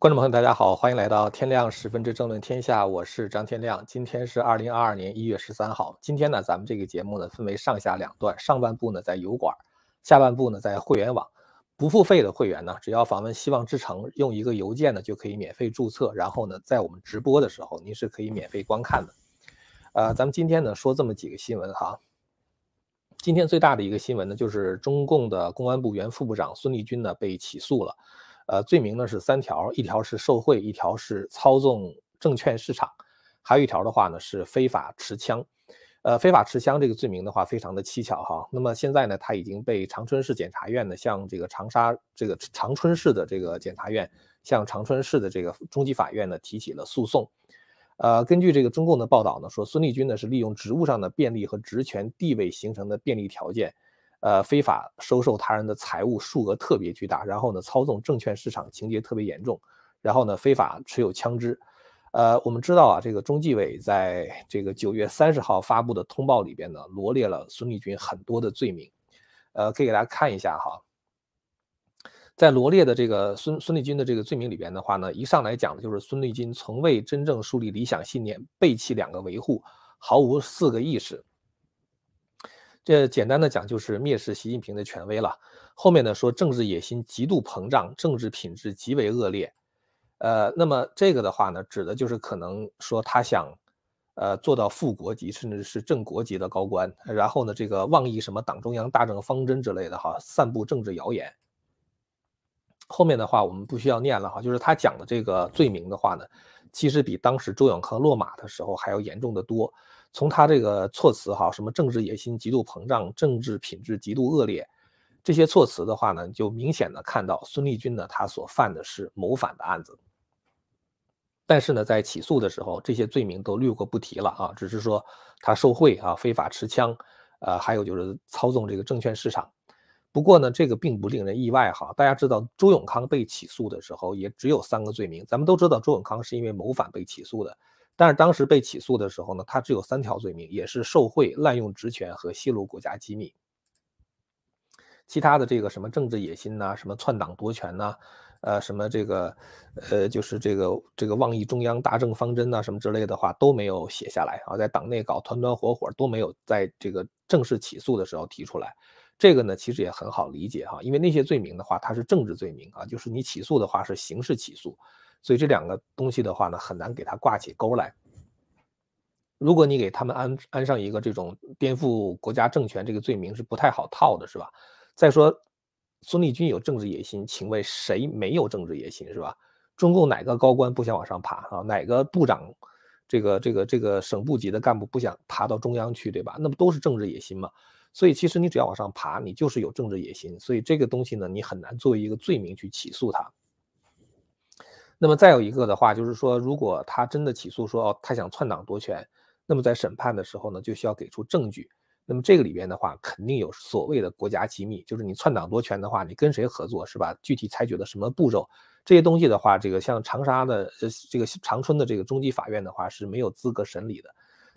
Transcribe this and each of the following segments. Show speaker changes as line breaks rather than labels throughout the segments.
观众朋友，大家好，欢迎来到天亮十分之争论天下，我是张天亮。今天是二零二二年一月十三号。今天呢，咱们这个节目呢分为上下两段，上半部呢在油管，下半部呢在会员网。不付费的会员呢，只要访问希望之城，用一个邮件呢就可以免费注册，然后呢在我们直播的时候，您是可以免费观看的。呃，咱们今天呢说这么几个新闻哈。今天最大的一个新闻呢，就是中共的公安部原副部长孙立军呢被起诉了。呃，罪名呢是三条，一条是受贿，一条是操纵证券市场，还有一条的话呢是非法持枪。呃，非法持枪这个罪名的话非常的蹊跷哈。那么现在呢，他已经被长春市检察院呢向这个长沙这个长春市的这个检察院向长春市的这个中级法院呢提起了诉讼。呃，根据这个中共的报道呢，说孙立军呢是利用职务上的便利和职权地位形成的便利条件。呃，非法收受他人的财物，数额特别巨大，然后呢，操纵证券市场，情节特别严重，然后呢，非法持有枪支。呃，我们知道啊，这个中纪委在这个九月三十号发布的通报里边呢，罗列了孙立军很多的罪名。呃，可以给大家看一下哈，在罗列的这个孙孙立军的这个罪名里边的话呢，一上来讲的就是孙立军从未真正树立理想信念，背弃两个维护，毫无四个意识。这简单的讲就是蔑视习近平的权威了。后面呢说政治野心极度膨胀，政治品质极为恶劣。呃，那么这个的话呢，指的就是可能说他想，呃，做到副国级甚至是正国级的高官，然后呢这个妄议什么党中央大政方针之类的哈，散布政治谣言。后面的话我们不需要念了哈，就是他讲的这个罪名的话呢，其实比当时周永康落马的时候还要严重的多。从他这个措辞哈，什么政治野心极度膨胀，政治品质极度恶劣，这些措辞的话呢，就明显的看到孙立军呢，他所犯的是谋反的案子。但是呢，在起诉的时候，这些罪名都略过不提了啊，只是说他受贿啊，非法持枪，呃，还有就是操纵这个证券市场。不过呢，这个并不令人意外哈。大家知道周永康被起诉的时候，也只有三个罪名。咱们都知道周永康是因为谋反被起诉的。但是当时被起诉的时候呢，他只有三条罪名，也是受贿、滥用职权和泄露国家机密。其他的这个什么政治野心呐，什么篡党夺权呐，呃，什么这个，呃，就是这个这个妄议中央大政方针呐，什么之类的话都没有写下来啊，在党内搞团团伙伙都没有在这个正式起诉的时候提出来。这个呢，其实也很好理解哈，因为那些罪名的话，它是政治罪名啊，就是你起诉的话是刑事起诉。所以这两个东西的话呢，很难给它挂起钩来。如果你给他们安安上一个这种颠覆国家政权这个罪名，是不太好套的，是吧？再说，孙立军有政治野心，请问谁没有政治野心，是吧？中共哪个高官不想往上爬啊？哪个部长，这个这个这个省部级的干部不想爬到中央去，对吧？那不都是政治野心吗？所以其实你只要往上爬，你就是有政治野心。所以这个东西呢，你很难作为一个罪名去起诉他。那么再有一个的话，就是说，如果他真的起诉说哦，他想篡党夺权，那么在审判的时候呢，就需要给出证据。那么这个里边的话，肯定有所谓的国家机密，就是你篡党夺权的话，你跟谁合作是吧？具体采取的什么步骤，这些东西的话，这个像长沙的呃这个长春的这个中级法院的话是没有资格审理的。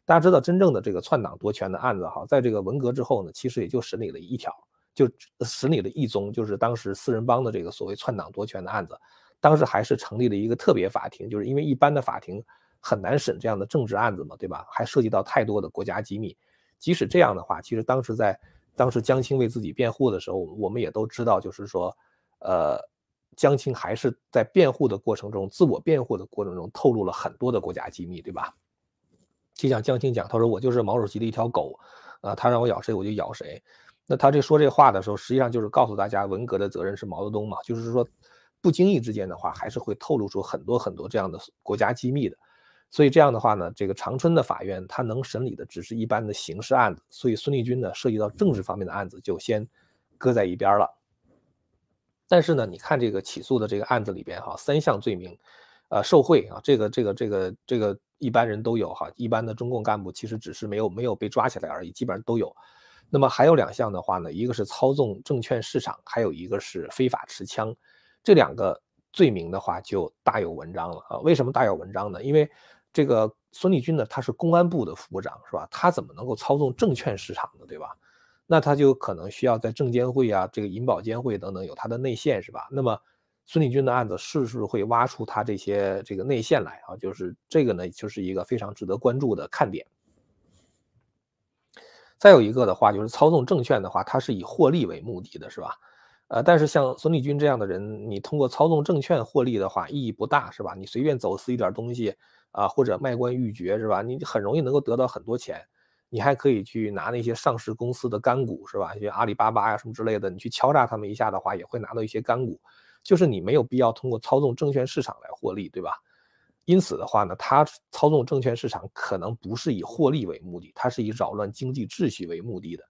大家知道，真正的这个篡党夺权的案子哈，在这个文革之后呢，其实也就审理了一条，就审理了一宗，就是当时四人帮的这个所谓篡党夺权的案子。当时还是成立了一个特别法庭，就是因为一般的法庭很难审这样的政治案子嘛，对吧？还涉及到太多的国家机密。即使这样的话，其实当时在当时江青为自己辩护的时候，我们也都知道，就是说，呃，江青还是在辩护的过程中，自我辩护的过程中透露了很多的国家机密，对吧？就像江青讲，他说我就是毛主席的一条狗，啊，他让我咬谁我就咬谁。那他这说这话的时候，实际上就是告诉大家，文革的责任是毛泽东嘛，就是说。不经意之间的话，还是会透露出很多很多这样的国家机密的，所以这样的话呢，这个长春的法院他能审理的只是一般的刑事案子，所以孙立军呢涉及到政治方面的案子就先搁在一边了。但是呢，你看这个起诉的这个案子里边哈，三项罪名，呃，受贿啊，这个这个这个这个一般人都有哈，一般的中共干部其实只是没有没有被抓起来而已，基本上都有。那么还有两项的话呢，一个是操纵证券市场，还有一个是非法持枪。这两个罪名的话就大有文章了啊！为什么大有文章呢？因为这个孙立军呢，他是公安部的副部长，是吧？他怎么能够操纵证券市场呢？对吧？那他就可能需要在证监会啊、这个银保监会等等有他的内线，是吧？那么孙立军的案子是不是会挖出他这些这个内线来啊？就是这个呢，就是一个非常值得关注的看点。再有一个的话，就是操纵证券的话，它是以获利为目的的，是吧？呃，但是像孙立军这样的人，你通过操纵证券获利的话，意义不大，是吧？你随便走私一点东西啊，或者卖官鬻爵，是吧？你很容易能够得到很多钱，你还可以去拿那些上市公司的干股，是吧？像阿里巴巴呀什么之类的，你去敲诈他们一下的话，也会拿到一些干股。就是你没有必要通过操纵证券市场来获利，对吧？因此的话呢，他操纵证券市场可能不是以获利为目的，他是以扰乱经济秩序为目的的。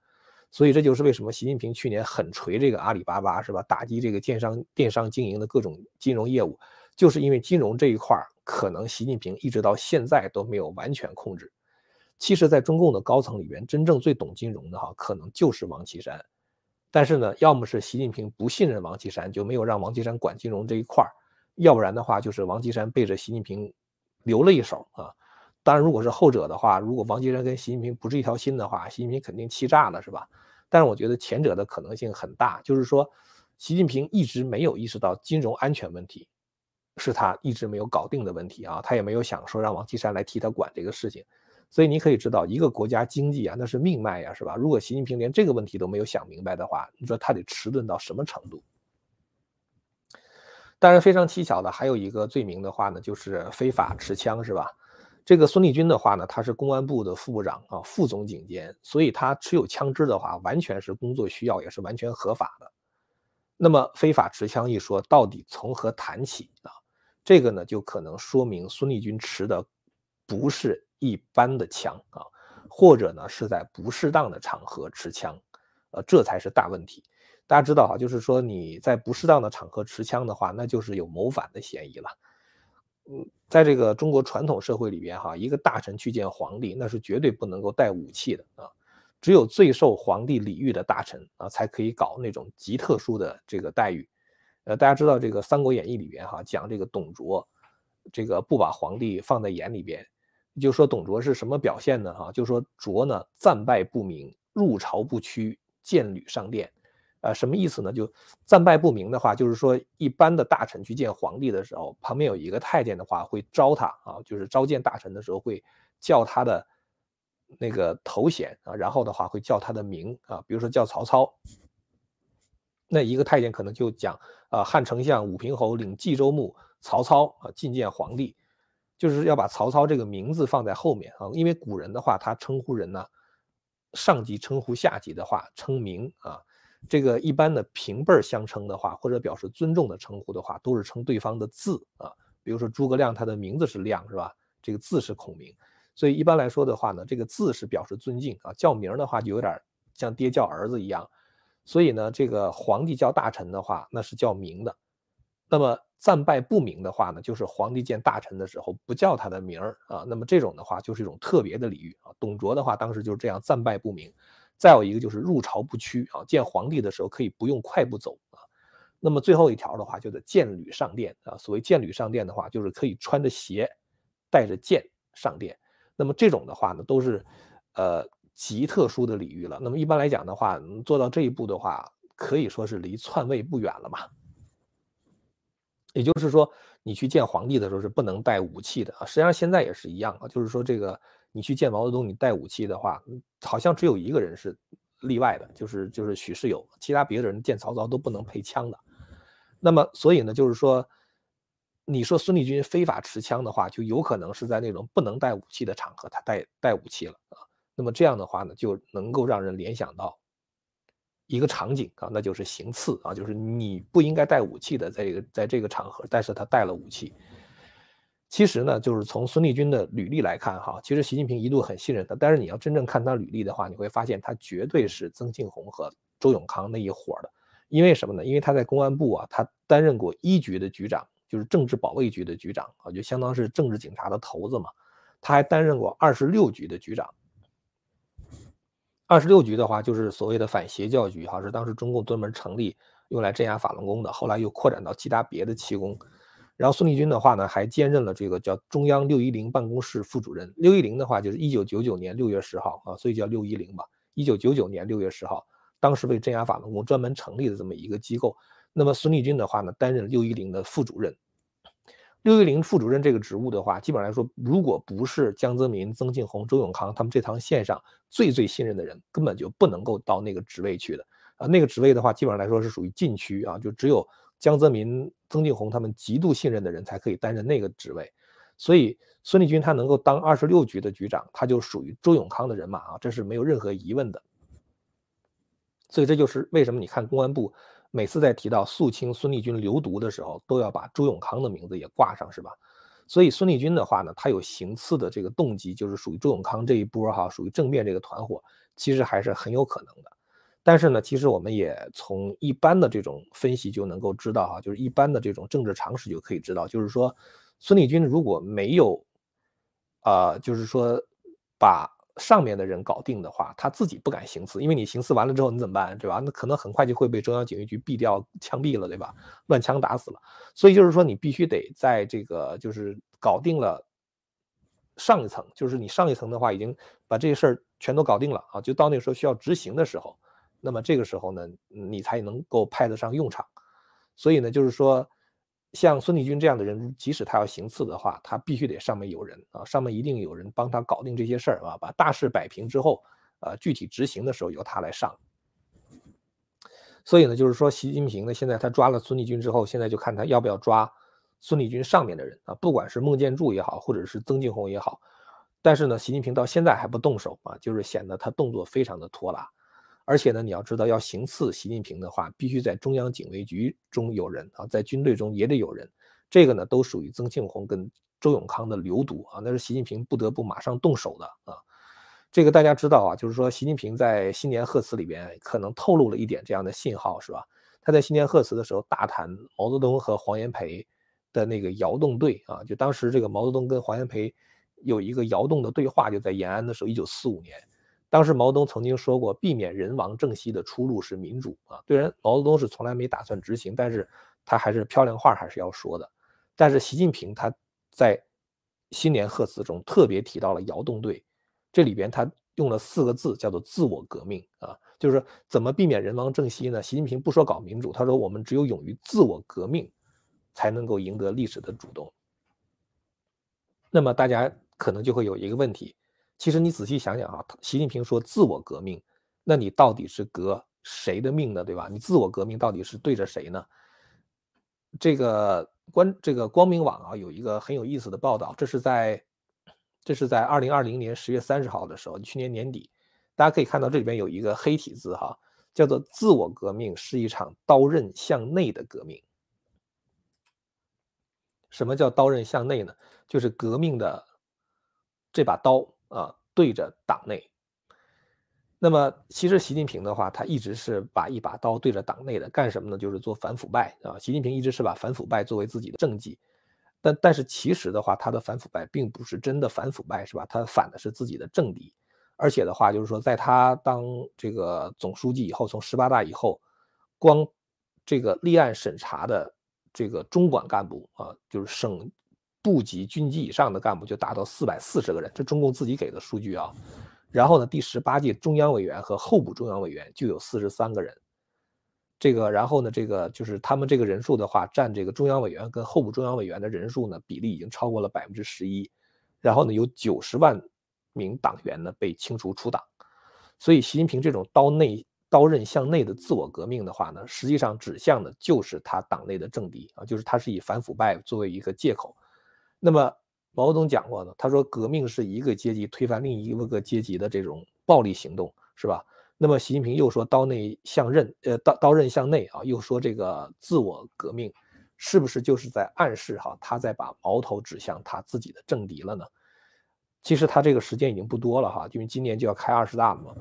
所以这就是为什么习近平去年狠锤这个阿里巴巴，是吧？打击这个电商电商经营的各种金融业务，就是因为金融这一块可能习近平一直到现在都没有完全控制。其实，在中共的高层里边，真正最懂金融的哈，可能就是王岐山。但是呢，要么是习近平不信任王岐山，就没有让王岐山管金融这一块要不然的话，就是王岐山背着习近平留了一手啊。当然，如果是后者的话，如果王岐山跟习近平不是一条心的话，习近平肯定气炸了，是吧？但是我觉得前者的可能性很大，就是说，习近平一直没有意识到金融安全问题是他一直没有搞定的问题啊，他也没有想说让王岐山来替他管这个事情。所以你可以知道，一个国家经济啊，那是命脉呀，是吧？如果习近平连这个问题都没有想明白的话，你说他得迟钝到什么程度？当然，非常蹊跷的还有一个罪名的话呢，就是非法持枪，是吧？这个孙立军的话呢，他是公安部的副部长啊，副总警监，所以他持有枪支的话，完全是工作需要，也是完全合法的。那么非法持枪一说，到底从何谈起啊？这个呢，就可能说明孙立军持的不是一般的枪啊，或者呢是在不适当的场合持枪，呃，这才是大问题。大家知道哈，就是说你在不适当的场合持枪的话，那就是有谋反的嫌疑了。嗯，在这个中国传统社会里边哈，一个大臣去见皇帝，那是绝对不能够带武器的啊。只有最受皇帝礼遇的大臣啊，才可以搞那种极特殊的这个待遇。呃，大家知道这个《三国演义》里边哈，讲这个董卓，这个不把皇帝放在眼里边，就说董卓是什么表现呢？哈，就说卓呢战败不明，入朝不趋，见履上殿。呃，什么意思呢？就战败不明的话，就是说一般的大臣去见皇帝的时候，旁边有一个太监的话会招他啊，就是召见大臣的时候会叫他的那个头衔啊，然后的话会叫他的名啊，比如说叫曹操，那一个太监可能就讲啊，汉丞相武平侯领冀州牧曹操啊觐见皇帝，就是要把曹操这个名字放在后面啊，因为古人的话他称呼人呢，上级称呼下级的话称名啊。这个一般的平辈相称的话，或者表示尊重的称呼的话，都是称对方的字啊。比如说诸葛亮，他的名字是亮，是吧？这个字是孔明，所以一般来说的话呢，这个字是表示尊敬啊。叫名的话就有点像爹叫儿子一样。所以呢，这个皇帝叫大臣的话，那是叫名的。那么战败不明的话呢，就是皇帝见大臣的时候不叫他的名儿啊。那么这种的话就是一种特别的礼遇啊。董卓的话当时就是这样战败不明。再有一个就是入朝不趋啊，见皇帝的时候可以不用快步走啊。那么最后一条的话，就是见履上殿啊。所谓见履上殿的话，就是可以穿着鞋，带着剑上殿。那么这种的话呢，都是呃极特殊的礼遇了。那么一般来讲的话，做到这一步的话，可以说是离篡位不远了嘛。也就是说，你去见皇帝的时候是不能带武器的啊。实际上现在也是一样啊，就是说这个。你去见毛泽东，你带武器的话，好像只有一个人是例外的，就是就是许世友，其他别的人见曹操都不能配枪的。那么，所以呢，就是说，你说孙立军非法持枪的话，就有可能是在那种不能带武器的场合，他带带武器了啊。那么这样的话呢，就能够让人联想到一个场景啊，那就是行刺啊，就是你不应该带武器的，在这个在这个场合，但是他带了武器。其实呢，就是从孙立军的履历来看，哈，其实习近平一度很信任他。但是你要真正看他履历的话，你会发现他绝对是曾庆红和周永康那一伙的。因为什么呢？因为他在公安部啊，他担任过一局的局长，就是政治保卫局的局长啊，就相当是政治警察的头子嘛。他还担任过二十六局的局长。二十六局的话，就是所谓的反邪教局，哈，是当时中共专门成立用来镇压法轮功的，后来又扩展到其他别的气功。然后孙立军的话呢，还兼任了这个叫中央六一零办公室副主任。六一零的话就是一九九九年六月十号啊，所以叫六一零吧。一九九九年六月十号，当时为镇压法轮功专门成立的这么一个机构。那么孙立军的话呢，担任六一零的副主任。六一零副主任这个职务的话，基本上来说，如果不是江泽民、曾庆红、周永康他们这趟线上最最信任的人，根本就不能够到那个职位去的啊。那个职位的话，基本上来说是属于禁区啊，就只有江泽民、曾庆红他们极度信任的人才可以担任那个职位。所以孙立军他能够当二十六局的局长，他就属于周永康的人马啊，这是没有任何疑问的。所以这就是为什么你看公安部。每次在提到肃清孙立军流毒的时候，都要把周永康的名字也挂上，是吧？所以孙立军的话呢，他有行刺的这个动机，就是属于周永康这一波哈，属于正面这个团伙，其实还是很有可能的。但是呢，其实我们也从一般的这种分析就能够知道哈，就是一般的这种政治常识就可以知道，就是说孙立军如果没有，啊，就是说把。上面的人搞定的话，他自己不敢行刺，因为你行刺完了之后你怎么办，对吧？那可能很快就会被中央警卫局毙掉、枪毙了，对吧？乱枪打死了。所以就是说，你必须得在这个就是搞定了上一层，就是你上一层的话已经把这些事儿全都搞定了啊，就到那个时候需要执行的时候，那么这个时候呢，你才能够派得上用场。所以呢，就是说。像孙立军这样的人，即使他要行刺的话，他必须得上面有人啊，上面一定有人帮他搞定这些事儿啊，把大事摆平之后，呃，具体执行的时候由他来上。所以呢，就是说习近平呢，现在他抓了孙立军之后，现在就看他要不要抓孙立军上面的人啊，不管是孟建柱也好，或者是曾庆红也好，但是呢，习近平到现在还不动手啊，就是显得他动作非常的拖拉。而且呢，你要知道，要行刺习近平的话，必须在中央警卫局中有人啊，在军队中也得有人。这个呢，都属于曾庆红跟周永康的流毒啊，那是习近平不得不马上动手的啊。这个大家知道啊，就是说，习近平在新年贺词里边可能透露了一点这样的信号，是吧？他在新年贺词的时候大谈毛泽东和黄炎培的那个窑洞队啊，就当时这个毛泽东跟黄炎培有一个窑洞的对话，就在延安的时候，一九四五年。当时毛泽东曾经说过，避免人亡政息的出路是民主啊。虽然毛泽东是从来没打算执行，但是他还是漂亮话还是要说的。但是习近平他在新年贺词中特别提到了窑洞队，这里边他用了四个字，叫做自我革命啊，就是说怎么避免人亡政息呢？习近平不说搞民主，他说我们只有勇于自我革命，才能够赢得历史的主动。那么大家可能就会有一个问题。其实你仔细想想啊，习近平说自我革命，那你到底是革谁的命呢？对吧？你自我革命到底是对着谁呢？这个关这个光明网啊有一个很有意思的报道，这是在这是在二零二零年十月三十号的时候，去年年底，大家可以看到这里边有一个黑体字哈，叫做“自我革命是一场刀刃向内的革命”。什么叫刀刃向内呢？就是革命的这把刀。啊，对着党内。那么，其实习近平的话，他一直是把一把刀对着党内的，干什么呢？就是做反腐败啊。习近平一直是把反腐败作为自己的政绩，但但是其实的话，他的反腐败并不是真的反腐败，是吧？他反的是自己的政敌。而且的话，就是说，在他当这个总书记以后，从十八大以后，光这个立案审查的这个中管干部啊，就是省。部级、军级以上的干部就达到四百四十个人，这中共自己给的数据啊。然后呢，第十八届中央委员和候补中央委员就有四十三个人。这个，然后呢，这个就是他们这个人数的话，占这个中央委员跟候补中央委员的人数呢比例已经超过了百分之十一。然后呢，有九十万名党员呢被清除出党。所以，习近平这种刀内刀刃向内的自我革命的话呢，实际上指向的就是他党内的政敌啊，就是他是以反腐败作为一个借口。那么毛泽东讲过呢，他说革命是一个阶级推翻另一个阶级的这种暴力行动，是吧？那么习近平又说刀内向刃，呃，刀刀刃向内啊，又说这个自我革命，是不是就是在暗示哈，他在把矛头指向他自己的政敌了呢？其实他这个时间已经不多了哈，因为今年就要开二十大了嘛。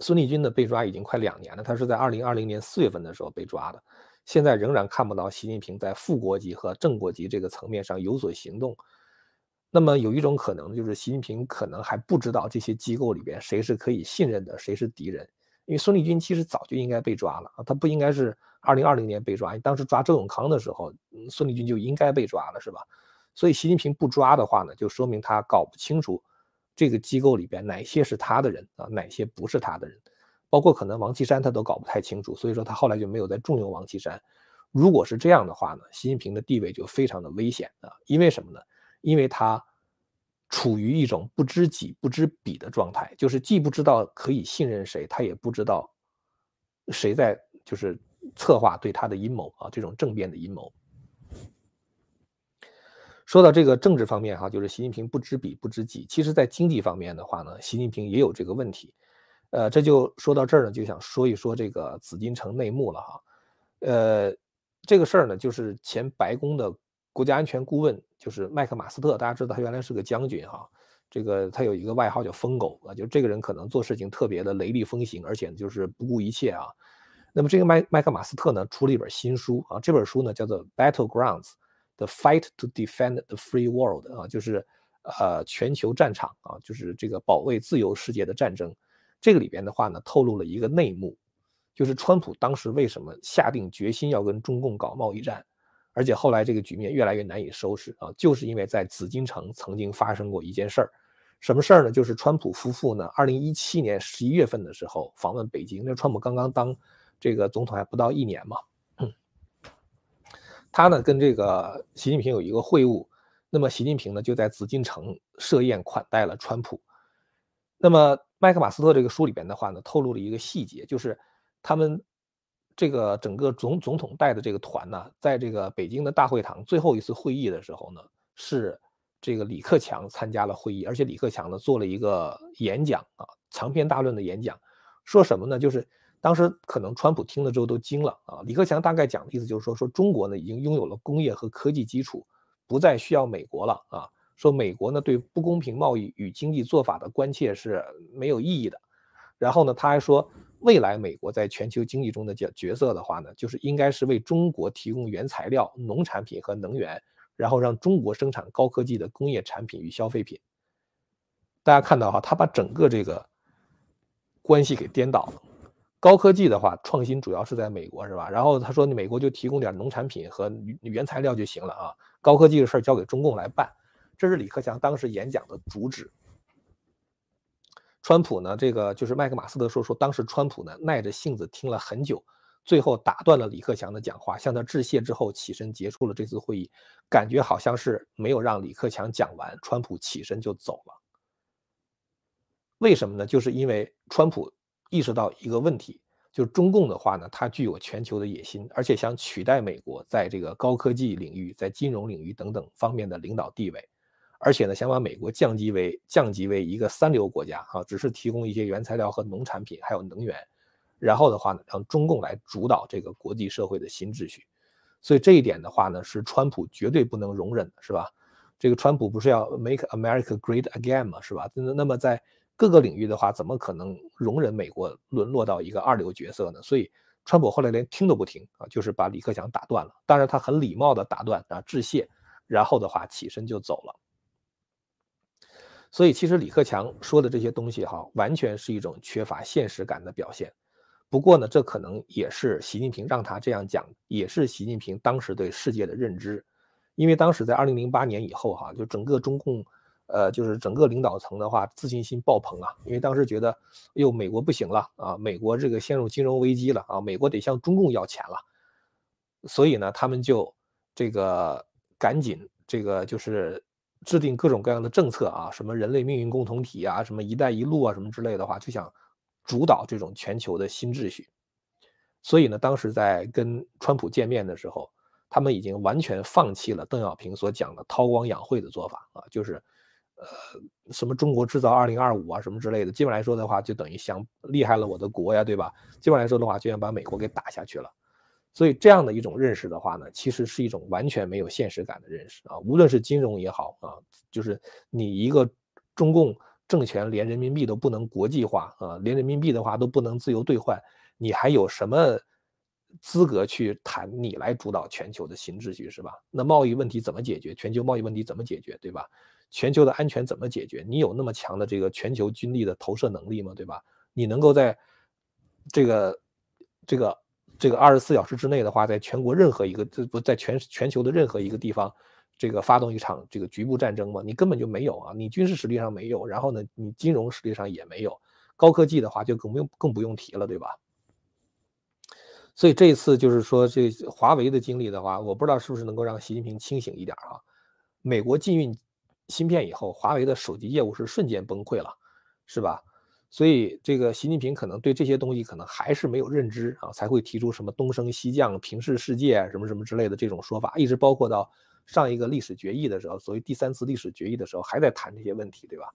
孙立军的被抓已经快两年了，他是在二零二零年四月份的时候被抓的。现在仍然看不到习近平在副国级和正国级这个层面上有所行动。那么有一种可能，就是习近平可能还不知道这些机构里边谁是可以信任的，谁是敌人。因为孙立军其实早就应该被抓了啊，他不应该是二零二零年被抓，当时抓周永康的时候，孙立军就应该被抓了，是吧？所以习近平不抓的话呢，就说明他搞不清楚这个机构里边哪些是他的人啊，哪些不是他的人。包括可能王岐山他都搞不太清楚，所以说他后来就没有再重用王岐山。如果是这样的话呢，习近平的地位就非常的危险啊！因为什么呢？因为他处于一种不知己不知彼的状态，就是既不知道可以信任谁，他也不知道谁在就是策划对他的阴谋啊，这种政变的阴谋。说到这个政治方面哈，就是习近平不知彼不知己。其实，在经济方面的话呢，习近平也有这个问题。呃，这就说到这儿呢，就想说一说这个紫禁城内幕了哈。呃，这个事儿呢，就是前白宫的国家安全顾问，就是麦克马斯特，大家知道他原来是个将军哈。这个他有一个外号叫疯狗啊，就这个人可能做事情特别的雷厉风行，而且就是不顾一切啊。那么这个麦麦克马斯特呢，出了一本新书啊，这本书呢叫做《Battlegrounds》。The fight to defend the free world 啊，就是呃全球战场啊，就是这个保卫自由世界的战争。这个里边的话呢，透露了一个内幕，就是川普当时为什么下定决心要跟中共搞贸易战，而且后来这个局面越来越难以收拾啊，就是因为在紫禁城曾经发生过一件事儿。什么事儿呢？就是川普夫妇呢，二零一七年十一月份的时候访问北京，那川普刚刚当这个总统还不到一年嘛。他呢跟这个习近平有一个会晤，那么习近平呢就在紫禁城设宴款待了川普。那么麦克马斯特这个书里边的话呢，透露了一个细节，就是他们这个整个总总统带的这个团呢，在这个北京的大会堂最后一次会议的时候呢，是这个李克强参加了会议，而且李克强呢做了一个演讲啊，长篇大论的演讲，说什么呢？就是。当时可能川普听了之后都惊了啊！李克强大概讲的意思就是说，说中国呢已经拥有了工业和科技基础，不再需要美国了啊。说美国呢对不公平贸易与经济做法的关切是没有意义的。然后呢，他还说，未来美国在全球经济中的角角色的话呢，就是应该是为中国提供原材料、农产品和能源，然后让中国生产高科技的工业产品与消费品。大家看到哈，他把整个这个关系给颠倒了。高科技的话，创新主要是在美国，是吧？然后他说，美国就提供点农产品和原材料就行了啊。高科技的事儿交给中共来办，这是李克强当时演讲的主旨。川普呢，这个就是麦克马斯特说说，当时川普呢耐着性子听了很久，最后打断了李克强的讲话，向他致谢之后起身结束了这次会议，感觉好像是没有让李克强讲完，川普起身就走了。为什么呢？就是因为川普。意识到一个问题，就是中共的话呢，它具有全球的野心，而且想取代美国在这个高科技领域、在金融领域等等方面的领导地位，而且呢，想把美国降级为降级为一个三流国家，啊，只是提供一些原材料和农产品，还有能源，然后的话呢，让中共来主导这个国际社会的新秩序。所以这一点的话呢，是川普绝对不能容忍的，是吧？这个川普不是要 Make America Great Again 吗？是吧？那那么在各个领域的话，怎么可能容忍美国沦落到一个二流角色呢？所以，川普后来连听都不听啊，就是把李克强打断了。当然，他很礼貌的打断啊，致谢，然后的话起身就走了。所以，其实李克强说的这些东西哈，完全是一种缺乏现实感的表现。不过呢，这可能也是习近平让他这样讲，也是习近平当时对世界的认知。因为当时在二零零八年以后哈，就整个中共。呃，就是整个领导层的话，自信心爆棚啊，因为当时觉得，哟，美国不行了啊，美国这个陷入金融危机了啊，美国得向中共要钱了，所以呢，他们就这个赶紧这个就是制定各种各样的政策啊，什么人类命运共同体啊，什么一带一路啊，什么之类的话，就想主导这种全球的新秩序。所以呢，当时在跟川普见面的时候，他们已经完全放弃了邓小平所讲的韬光养晦的做法啊，就是。呃，什么中国制造二零二五啊，什么之类的，基本来说的话，就等于想厉害了我的国呀，对吧？基本来说的话，就想把美国给打下去了。所以这样的一种认识的话呢，其实是一种完全没有现实感的认识啊。无论是金融也好啊，就是你一个中共政权连人民币都不能国际化啊，连人民币的话都不能自由兑换，你还有什么资格去谈你来主导全球的新秩序是吧？那贸易问题怎么解决？全球贸易问题怎么解决？对吧？全球的安全怎么解决？你有那么强的这个全球军力的投射能力吗？对吧？你能够在这个这个这个二十四小时之内的话，在全国任何一个这不在全全球的任何一个地方，这个发动一场这个局部战争吗？你根本就没有啊！你军事实力上没有，然后呢，你金融实力上也没有，高科技的话就更不用更不用提了，对吧？所以这一次就是说这华为的经历的话，我不知道是不是能够让习近平清醒一点啊？美国禁运芯片以后，华为的手机业务是瞬间崩溃了，是吧？所以这个习近平可能对这些东西可能还是没有认知啊，才会提出什么东升西降、平视世界什么什么之类的这种说法，一直包括到上一个历史决议的时候，所谓第三次历史决议的时候，还在谈这些问题，对吧？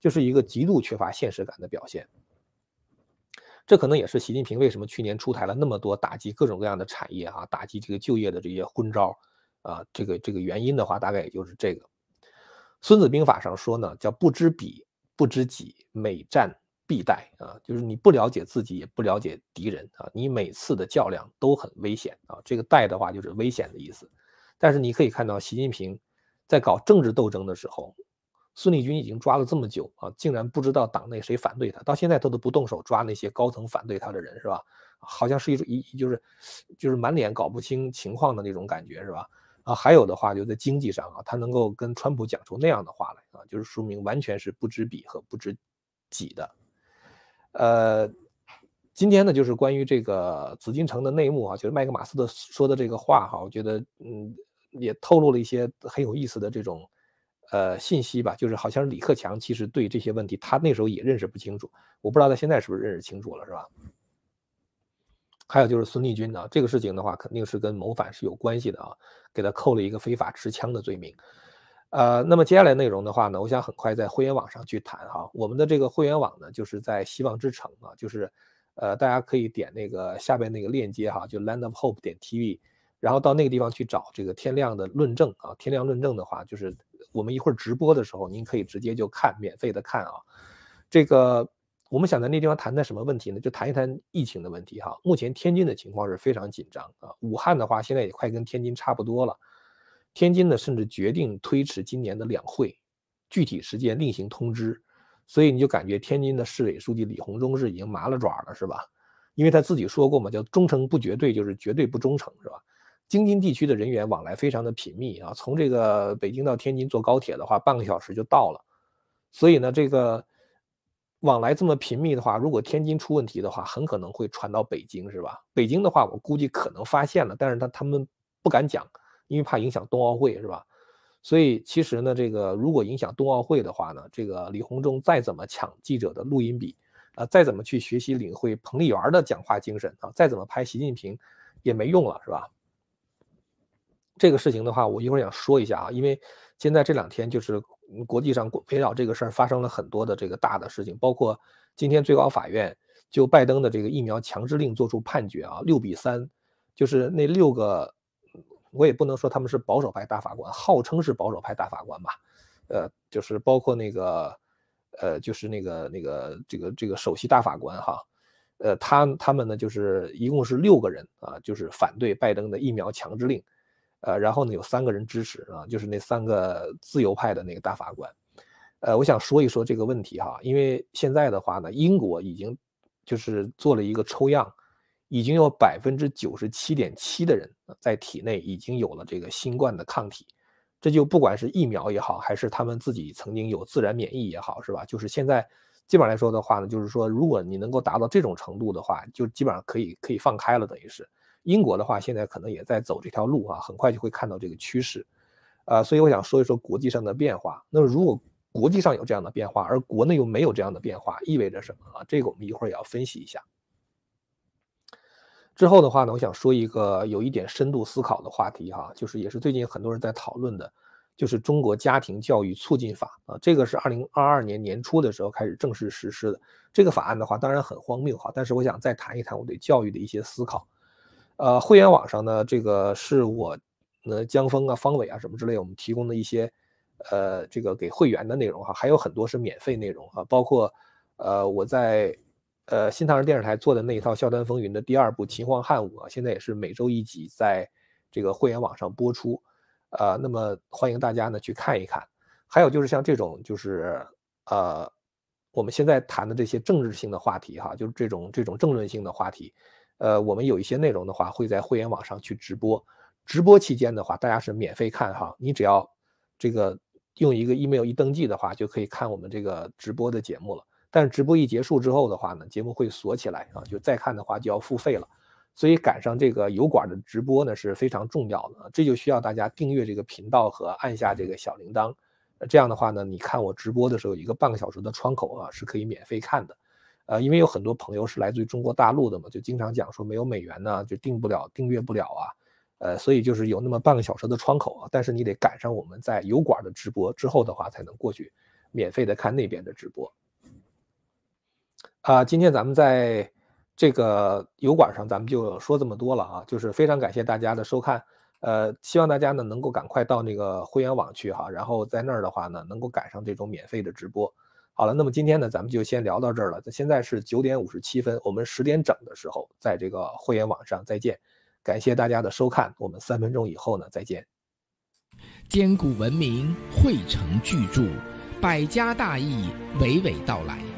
就是一个极度缺乏现实感的表现。这可能也是习近平为什么去年出台了那么多打击各种各样的产业哈，打击这个就业的这些昏招啊，这个这个原因的话，大概也就是这个。孙子兵法上说呢，叫不知彼不知己，每战。必殆啊，就是你不了解自己，也不了解敌人啊，你每次的较量都很危险啊。这个“殆”的话就是危险的意思。但是你可以看到，习近平在搞政治斗争的时候，孙立军已经抓了这么久啊，竟然不知道党内谁反对他，到现在他都不动手抓那些高层反对他的人，是吧？好像是一种一就是就是满脸搞不清情况的那种感觉，是吧？啊，还有的话就在经济上啊，他能够跟川普讲出那样的话来啊，就是说明完全是不知彼和不知己的。呃，今天呢，就是关于这个紫禁城的内幕啊，就是麦克马斯的说的这个话哈，我觉得嗯，也透露了一些很有意思的这种呃信息吧，就是好像李克强其实对这些问题他那时候也认识不清楚，我不知道他现在是不是认识清楚了，是吧？还有就是孙立军呢，这个事情的话肯定是跟谋反是有关系的啊，给他扣了一个非法持枪的罪名。呃，那么接下来内容的话呢，我想很快在会员网上去谈哈。我们的这个会员网呢，就是在希望之城啊，就是呃，大家可以点那个下边那个链接哈，就 Land of Hope 点 TV，然后到那个地方去找这个天亮的论证啊。天亮论证的话，就是我们一会儿直播的时候，您可以直接就看，免费的看啊。这个我们想在那地方谈谈什么问题呢？就谈一谈疫情的问题哈。目前天津的情况是非常紧张啊，武汉的话现在也快跟天津差不多了。天津呢，甚至决定推迟今年的两会，具体时间另行通知。所以你就感觉天津的市委书记李鸿忠是已经麻了爪了，是吧？因为他自己说过嘛，叫忠诚不绝对，就是绝对不忠诚，是吧？京津地区的人员往来非常的频密啊，从这个北京到天津坐高铁的话，半个小时就到了。所以呢，这个往来这么频密的话，如果天津出问题的话，很可能会传到北京，是吧？北京的话，我估计可能发现了，但是他他们不敢讲。因为怕影响冬奥会是吧？所以其实呢，这个如果影响冬奥会的话呢，这个李鸿忠再怎么抢记者的录音笔，啊，再怎么去学习领会彭丽媛的讲话精神啊，再怎么拍习近平，也没用了是吧？这个事情的话，我一会儿想说一下啊，因为现在这两天就是国际上围绕这个事儿发生了很多的这个大的事情，包括今天最高法院就拜登的这个疫苗强制令作出判决啊，六比三，就是那六个。我也不能说他们是保守派大法官，号称是保守派大法官吧，呃，就是包括那个，呃，就是那个那个这个这个首席大法官哈，呃，他他们呢就是一共是六个人啊，就是反对拜登的疫苗强制令，呃，然后呢有三个人支持啊，就是那三个自由派的那个大法官，呃，我想说一说这个问题哈，因为现在的话呢，英国已经就是做了一个抽样。已经有百分之九十七点七的人在体内已经有了这个新冠的抗体，这就不管是疫苗也好，还是他们自己曾经有自然免疫也好，是吧？就是现在基本上来说的话呢，就是说如果你能够达到这种程度的话，就基本上可以可以放开了，等于是英国的话，现在可能也在走这条路啊，很快就会看到这个趋势，呃，所以我想说一说国际上的变化。那么如果国际上有这样的变化，而国内又没有这样的变化，意味着什么啊？这个我们一会儿也要分析一下。之后的话呢，我想说一个有一点深度思考的话题哈，就是也是最近很多人在讨论的，就是中国家庭教育促进法啊，这个是二零二二年年初的时候开始正式实施的。这个法案的话，当然很荒谬哈，但是我想再谈一谈我对教育的一些思考。呃，会员网上呢，这个是我呃江峰啊、方伟啊什么之类，我们提供的一些呃这个给会员的内容哈，还有很多是免费内容啊，包括呃我在。呃，新唐人电视台做的那一套《笑谈风云》的第二部《秦皇汉武》啊，现在也是每周一集在这个会员网上播出，呃，那么欢迎大家呢去看一看。还有就是像这种就是呃我们现在谈的这些政治性的话题哈，就是这种这种政论性的话题，呃，我们有一些内容的话会在会员网上去直播，直播期间的话大家是免费看哈，你只要这个用一个 email 一登记的话就可以看我们这个直播的节目了。但是直播一结束之后的话呢，节目会锁起来啊，就再看的话就要付费了。所以赶上这个油管的直播呢是非常重要的，这就需要大家订阅这个频道和按下这个小铃铛。这样的话呢，你看我直播的时候一个半个小时的窗口啊，是可以免费看的。呃，因为有很多朋友是来自于中国大陆的嘛，就经常讲说没有美元呢，就订不了、订阅不了啊。呃，所以就是有那么半个小时的窗口啊，但是你得赶上我们在油管的直播之后的话，才能过去免费的看那边的直播。啊，今天咱们在这个油管上，咱们就说这么多了啊，就是非常感谢大家的收看。呃，希望大家呢能够赶快到那个会员网去哈，然后在那儿的话呢，能够赶上这种免费的直播。好了，那么今天呢，咱们就先聊到这儿了。现在是九点五十七分，我们十点整的时候在这个会员网上再见。感谢大家的收看，我们三分钟以后呢再见。
千古文明汇成巨著，百家大义娓娓道来。